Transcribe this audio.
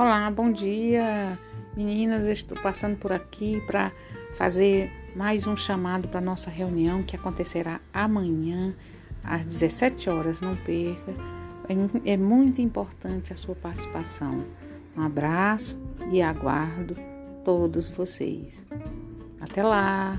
Olá, bom dia, meninas. estou passando por aqui para fazer mais um chamado para nossa reunião que acontecerá amanhã às 17 horas. Não perca, é, é muito importante a sua participação. Um abraço e aguardo todos vocês. Até lá!